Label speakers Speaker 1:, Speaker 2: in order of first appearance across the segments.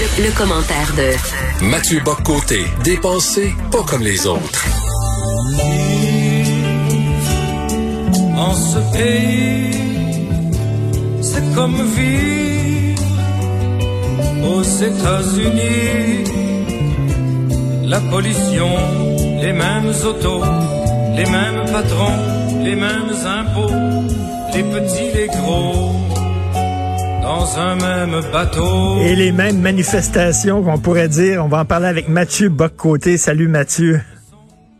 Speaker 1: Le, commentaire de
Speaker 2: Mathieu Boccoté, dépensé pas comme les autres.
Speaker 3: En ce pays, c'est comme vivre aux États-Unis. La pollution, les mêmes autos, les mêmes patrons, les mêmes impôts, les petits, les gros dans un même bateau.
Speaker 4: Et les mêmes manifestations qu'on pourrait dire. On va en parler avec Mathieu Boccoté. Salut Mathieu.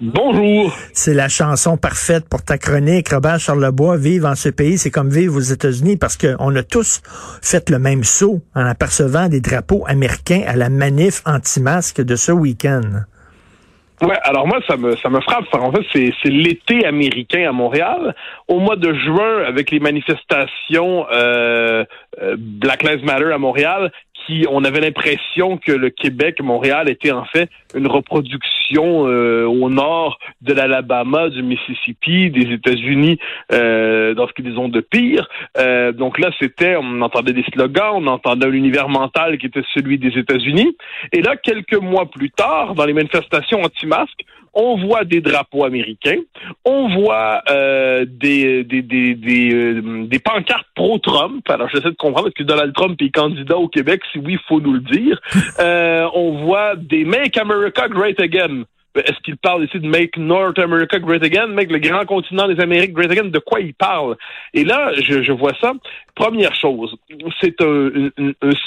Speaker 5: Bonjour.
Speaker 4: C'est la chanson parfaite pour ta chronique. Robert Charlebois, vivre en ce pays, c'est comme vivre aux États-Unis parce qu'on a tous fait le même saut en apercevant des drapeaux américains à la manif anti-masque de ce week-end.
Speaker 5: Ouais, alors moi, ça me, ça me frappe. En fait, c'est, c'est l'été américain à Montréal. Au mois de juin, avec les manifestations euh, euh Black Lives Matter à Montréal, on avait l'impression que le Québec, Montréal, était en fait une reproduction euh, au nord de l'Alabama, du Mississippi, des États-Unis, euh, dans ce qu'ils ont de pire. Euh, donc là, c'était, on entendait des slogans, on entendait un univers mental qui était celui des États-Unis. Et là, quelques mois plus tard, dans les manifestations anti-masques, on voit des drapeaux américains, on voit euh, des, des, des, des, euh, des pancartes pro-Trump. Alors, j'essaie de comprendre, est-ce que Donald Trump est candidat au Québec? Si oui, il faut nous le dire. Euh, on voit des Make America Great Again. Est-ce qu'il parle ici de Make North America Great Again, Make le grand continent des Amériques Great Again? De quoi il parle? Et là, je, vois ça. Première chose, c'est un,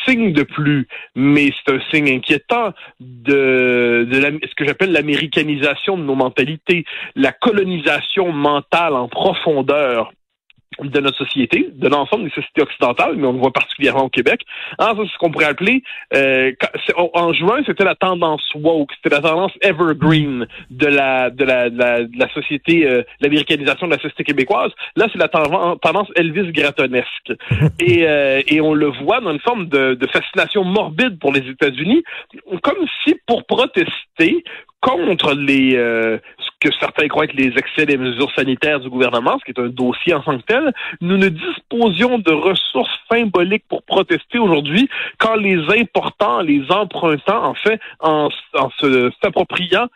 Speaker 5: signe de plus, mais c'est un signe inquiétant de, ce que j'appelle l'américanisation de nos mentalités, la colonisation mentale en profondeur de notre société, de l'ensemble des sociétés occidentales, mais on le voit particulièrement au Québec. C'est ce qu'on pourrait appeler, euh, en juin, c'était la tendance woke, c'était la tendance evergreen de la de la de la, société, euh, l'américanisation de la société québécoise. Là, c'est la tendance Elvis Grattonesque, et euh, et on le voit dans une forme de, de fascination morbide pour les États-Unis, comme si pour protester contre les euh, que certains croient être les excès des mesures sanitaires du gouvernement, ce qui est un dossier en tant que tel, nous ne disposions de ressources symboliques pour protester aujourd'hui quand les importants, les empruntants, en fait, en, en s'appropriant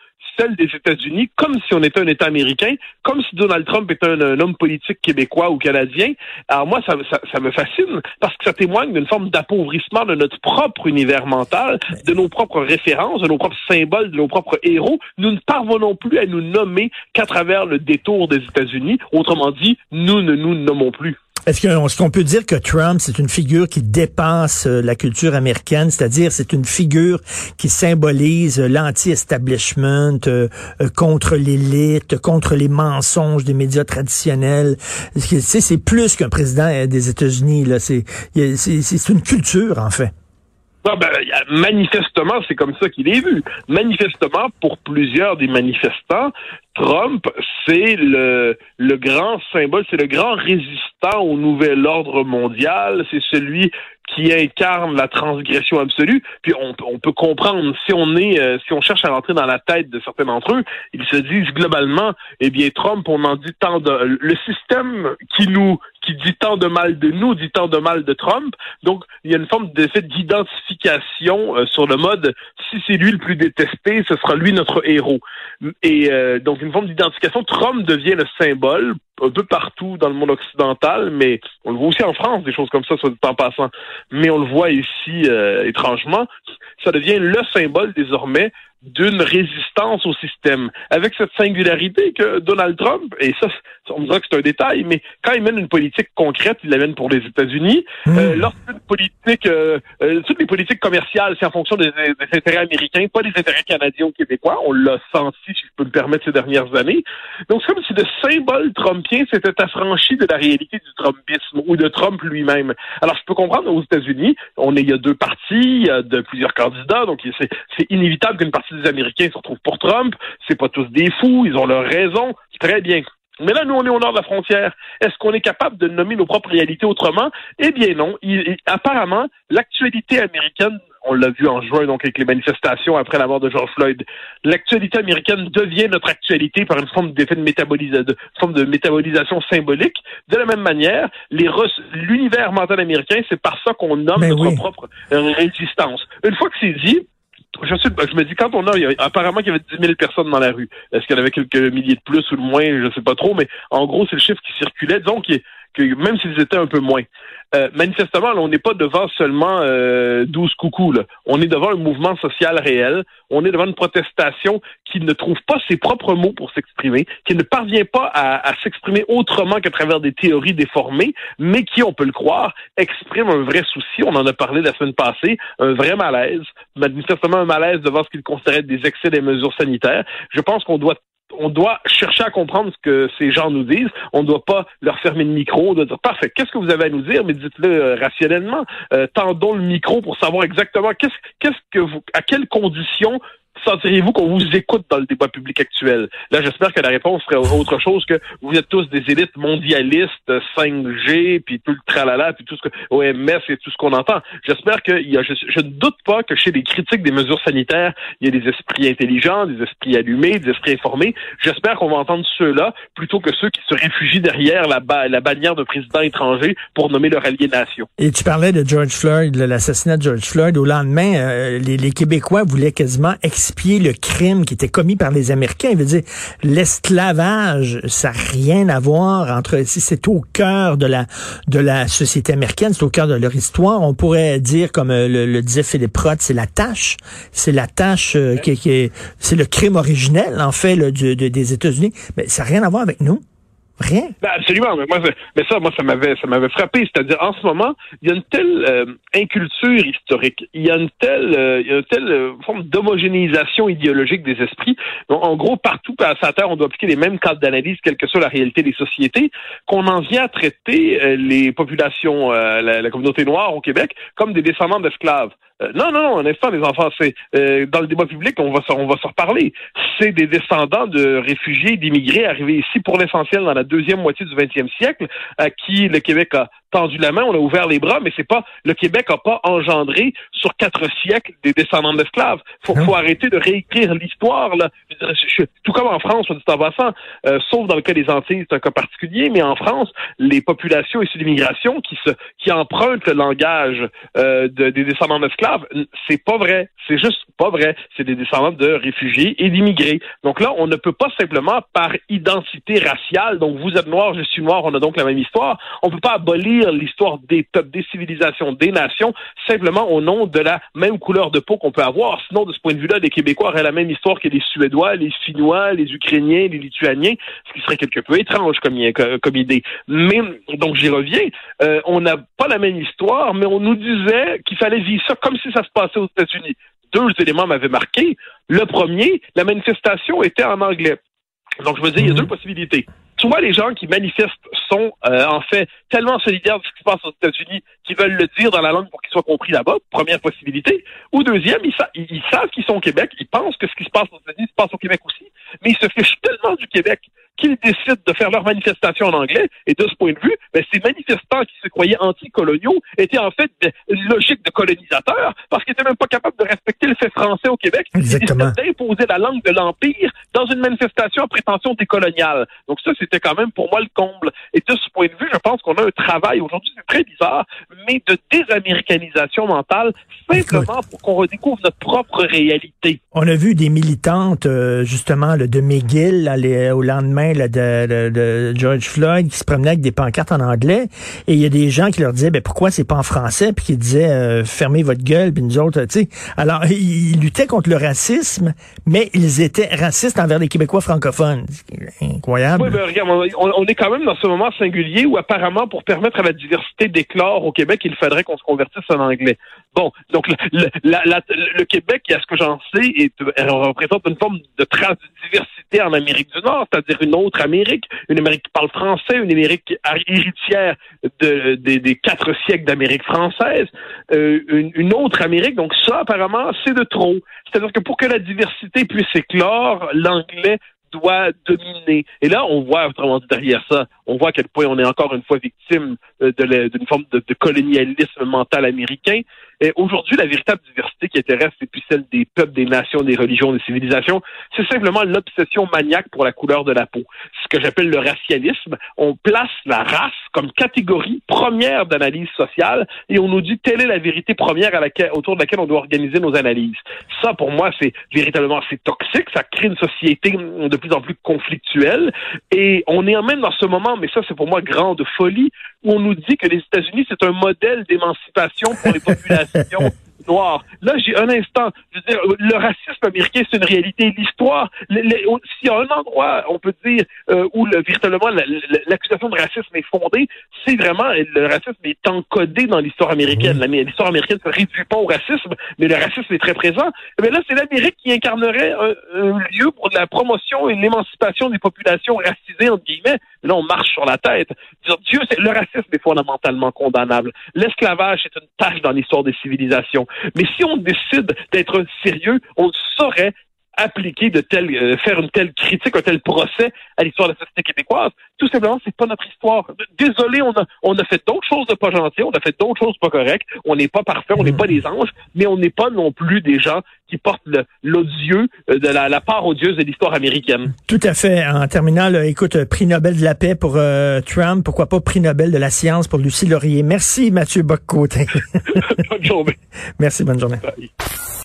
Speaker 5: des États-Unis, comme si on était un État américain, comme si Donald Trump était un, homme politique québécois ou canadien. Alors moi, ça, ça, me fascine parce que ça témoigne d'une forme d'appauvrissement de notre propre univers mental, de nos propres références, de nos propres symboles, de nos propres héros. Nous ne parvenons plus à nous nommer qu'à travers le détour des États-Unis. Autrement dit, nous ne nous nommons plus.
Speaker 4: Est-ce qu'on peut dire que Trump, c'est une figure qui dépasse euh, la culture américaine, c'est-à-dire c'est une figure qui symbolise euh, l'anti-establishment, euh, contre l'élite, contre les mensonges des médias traditionnels. C'est plus qu'un président des États-Unis. C'est une culture, en fait.
Speaker 5: ben, manifestement, c'est comme ça qu'il est vu. Manifestement, pour plusieurs des manifestants, Trump, c'est le, le grand symbole, c'est le grand résistant au nouvel ordre mondial, c'est celui qui incarne la transgression absolue. Puis on, on peut comprendre si on est, euh, si on cherche à rentrer dans la tête de certains d'entre eux, ils se disent globalement, eh bien Trump, on en dit tant de, le système qui nous, qui dit tant de mal de nous, dit tant de mal de Trump. Donc il y a une forme d'effet d'identification euh, sur le mode, si c'est lui le plus détesté, ce sera lui notre héros. Et euh, donc forme d'identification. Trump devient le symbole un peu partout dans le monde occidental, mais on le voit aussi en France, des choses comme ça, soit en passant. Mais on le voit ici euh, étrangement. Ça devient le symbole désormais d'une résistance au système, avec cette singularité que Donald Trump, et ça, on me dirait que c'est un détail, mais quand il mène une politique concrète, il la mène pour les États-Unis. Mmh. Euh, politique, euh, euh, toutes les politiques commerciales, c'est en fonction des, intérêts américains, pas des intérêts canadiens ou québécois. On l'a senti, si je peux me permettre, ces dernières années. Donc, c'est comme si le symbole trumpien s'était affranchi de la réalité du trumpisme ou de Trump lui-même. Alors, je peux comprendre aux États-Unis, on est, il y a deux partis, il y a de plusieurs candidats, donc c'est inévitable qu'une partie des Américains se retrouvent pour Trump. C'est pas tous des fous, ils ont leur raison. Très bien. Mais là, nous, on est au nord de la frontière. Est-ce qu'on est capable de nommer nos propres réalités autrement? Eh bien non. apparemment, l'actualité américaine on l'a vu en juin, donc avec les manifestations après la mort de George Floyd. L'actualité américaine devient notre actualité par une forme d'effet de, de, forme de métabolisation symbolique. De la même manière, l'univers mental américain, c'est par ça qu'on nomme notre propre euh, résistance. Une fois que c'est dit, je, je me dis, quand on a, apparemment qu'il y avait 10 000 personnes dans la rue. Est-ce qu'il y en avait quelques milliers de plus ou de moins, je ne sais pas trop, mais en gros, c'est le chiffre qui circulait. Donc, que même s'ils étaient un peu moins. Euh, manifestement, on n'est pas devant seulement euh, 12 coucous. Là. On est devant un mouvement social réel. On est devant une protestation qui ne trouve pas ses propres mots pour s'exprimer, qui ne parvient pas à, à s'exprimer autrement qu'à travers des théories déformées, mais qui, on peut le croire, exprime un vrai souci. On en a parlé la semaine passée, un vrai malaise, manifestement un malaise devant ce qu'ils considéraient des excès des mesures sanitaires. Je pense qu'on doit on doit chercher à comprendre ce que ces gens nous disent. On ne doit pas leur fermer le micro. On doit dire parfait. Qu'est-ce que vous avez à nous dire? Mais dites-le euh, rationnellement. Euh, tendons le micro pour savoir exactement qu'est-ce qu'est-ce que vous, à quelles conditions sentiriez-vous qu'on vous écoute dans le débat public actuel? Là, j'espère que la réponse serait autre chose que vous êtes tous des élites mondialistes, 5G, puis tout le tralala, puis tout ce que OMS et tout ce qu'on entend. J'espère que y a, je, ne doute pas que chez les critiques des mesures sanitaires, il y a des esprits intelligents, des esprits allumés, des esprits informés. J'espère qu'on va entendre ceux-là plutôt que ceux qui se réfugient derrière la, la bannière de président étranger pour nommer leur aliénation.
Speaker 4: Et tu parlais de George Floyd, l'assassinat de George Floyd. Au lendemain, euh, les, les Québécois voulaient quasiment le crime qui était commis par les Américains. Il veut dire, l'esclavage, ça n'a rien à voir entre, c'est au cœur de la, de la société américaine, c'est au cœur de leur histoire. On pourrait dire, comme euh, le, disait Philippe Roth, c'est la tâche, c'est la tâche euh, qui, est, c'est le crime originel, en fait, des États-Unis. Mais ça n'a rien à voir avec nous. Rien.
Speaker 5: Ben absolument. Mais, moi, ça, moi, ça m'avait, ça m'avait frappé. C'est-à-dire, en ce moment, il y a une telle euh, inculture historique, il y a une telle, euh, il y a une telle euh, forme d'homogénéisation idéologique des esprits. Donc, en gros, partout à sa terre, on doit appliquer les mêmes cadres d'analyse, quelle que soit la réalité des sociétés, qu'on en vient à traiter les populations, la, la communauté noire au Québec, comme des descendants d'esclaves. Euh, non, non, non, un instant, les enfants, c'est euh, dans le débat public, on va on va s'en reparler. C'est des descendants de réfugiés, d'immigrés arrivés ici pour l'essentiel dans la deuxième moitié du 20e siècle, à qui le Québec a tendu la main, on a ouvert les bras, mais c'est pas le Québec a pas engendré sur quatre siècles des descendants d'esclaves. Faut, faut arrêter de réécrire l'histoire là. tout comme en France, on dit en passant, euh, sauf dans le cas des Antilles, c'est un cas particulier, mais en France, les populations issues d'immigration qui se qui empruntent le langage euh, de, des descendants d'esclaves, c'est pas vrai. C'est juste pas vrai. C'est des descendants de réfugiés et d'immigrés. Donc là, on ne peut pas simplement par identité raciale, donc vous êtes noir, je suis noir, on a donc la même histoire. On peut pas abolir l'histoire des peuples, des civilisations, des nations, simplement au nom de la même couleur de peau qu'on peut avoir. Sinon, de ce point de vue-là, les Québécois auraient la même histoire que les Suédois, les Finnois, les Ukrainiens, les Lituaniens, ce qui serait quelque peu étrange comme, comme idée. Mais, donc j'y reviens, euh, on n'a pas la même histoire, mais on nous disait qu'il fallait vivre ça comme si ça se passait aux États-Unis. Deux éléments m'avaient marqué. Le premier, la manifestation était en anglais. Donc, je veux dire, il y a deux possibilités soit les gens qui manifestent sont euh, en fait tellement solidaires de ce qui se passe aux États-Unis qu'ils veulent le dire dans la langue pour qu'il soit compris là-bas, première possibilité. Ou deuxième, ils, ils savent qu'ils sont au Québec, ils pensent que ce qui se passe aux États-Unis se passe au Québec aussi, mais ils se fichent tellement du Québec qu'ils décident de faire leur manifestation en anglais. Et de ce point de vue, ben, ces manifestants qui se croyaient anticoloniaux étaient en fait une logique de colonisateurs parce qu'ils n'étaient même pas capables de respecter le fait français au Québec.
Speaker 4: Exactement.
Speaker 5: Ils d'imposer la langue de l'Empire dans une manifestation à prétention décoloniale. Donc ça, c'était quand même pour moi le comble. Et de ce point de vue, je pense qu'on a un travail aujourd'hui, c'est très bizarre, mais de désaméricanisation mentale, simplement pour qu'on redécouvre notre propre réalité.
Speaker 4: On a vu des militantes, euh, justement, de McGill, au lendemain de, George Floyd qui se promenait avec des pancartes en anglais. Et il y a des gens qui leur disaient ben pourquoi c'est pas en français? Puis qui disaient euh, fermez votre gueule. Puis nous autres tu sais. Alors ils luttaient contre le racisme mais ils étaient racistes envers les Québécois francophones. Incroyable.
Speaker 5: Oui, ben, regarde, on, est quand même dans ce moment singulier où apparemment pour permettre à la diversité d'éclore au Québec il faudrait qu'on se convertisse en anglais bon donc le, Québec à ce que j'en sais est, représente une forme de diversité en Amérique du Nord c'est-à-dire une autre Amérique, une Amérique qui parle français, une Amérique héritière de, des quatre siècles d'Amérique française, euh, une, autre Amérique. Donc ça, apparemment, c'est de trop. C'est-à-dire que pour que la diversité puisse éclore, l'anglais doit dominer. Et là, on voit, autrement dit, derrière ça, on voit à quel point on est encore une fois victime euh, d'une forme de, colonialisme mental américain. Et aujourd'hui, la véritable diversité qui intéresse, c'est plus celle des peuples, des nations, des religions, des civilisations. C'est simplement l'obsession maniaque pour la couleur de la peau. Ce que j'appelle le racialisme. On place la race comme catégorie première d'analyse sociale et on nous dit telle est la vérité première autour de laquelle on doit organiser nos analyses. Ça, pour moi, c'est véritablement assez toxique. Ça crée une société de plus en plus conflictuelle et on est même dans ce moment, mais ça, c'est pour moi grande folie, où on nous dit que les États-Unis, c'est un modèle d'émancipation pour les populations Là, j'ai un instant, je veux dire, le racisme américain, c'est une réalité. L'histoire, s'il y a un endroit, on peut dire, euh, où le, véritablement l'accusation de racisme est fondée, c'est vraiment, le racisme est encodé dans l'histoire américaine. L'histoire américaine ne se réduit pas au racisme, mais le racisme est très présent. Mais là, c'est l'Amérique qui incarnerait un, un, lieu pour la promotion et l'émancipation des populations racisées, entre guillemets. Là, on marche sur la tête. Dieu, le racisme est fondamentalement condamnable. L'esclavage est une tâche dans l'histoire des civilisations. Mais si on décide d'être sérieux, on saurait appliquer de telles, euh, faire une telle critique, un tel procès à l'histoire de la société québécoise. Tout simplement, c'est pas notre histoire. Désolé, on a, on a fait d'autres choses de pas gentilles, on a fait d'autres choses pas correctes. On n'est pas parfait, on n'est pas des anges, mais on n'est pas non plus des gens qui portent l'odieux euh, de la, part odieuse de l'histoire américaine.
Speaker 4: Tout à fait. En terminant, écoute, prix Nobel de la paix pour euh, Trump, pourquoi pas prix Nobel de la science pour Lucie Laurier. Merci Mathieu Boccoté.
Speaker 5: bonne journée.
Speaker 4: Merci, bonne journée.